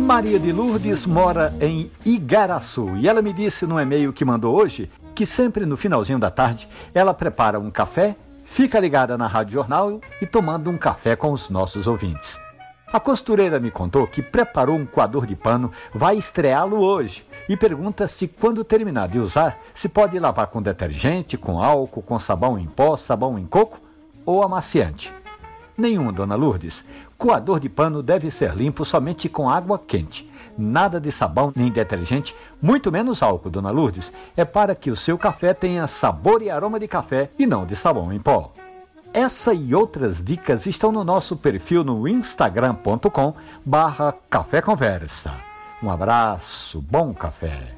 Maria de Lourdes mora em Igaraçu e ela me disse no e-mail que mandou hoje que sempre no finalzinho da tarde ela prepara um café, fica ligada na Rádio Jornal e tomando um café com os nossos ouvintes. A costureira me contou que preparou um coador de pano, vai estreá-lo hoje e pergunta se, quando terminar de usar, se pode lavar com detergente, com álcool, com sabão em pó, sabão em coco ou amaciante. Nenhum, dona Lourdes. Coador de pano deve ser limpo somente com água quente. Nada de sabão nem detergente, muito menos álcool, dona Lourdes. É para que o seu café tenha sabor e aroma de café e não de sabão em pó. Essa e outras dicas estão no nosso perfil no instagram.com barra Café Conversa. Um abraço, bom café.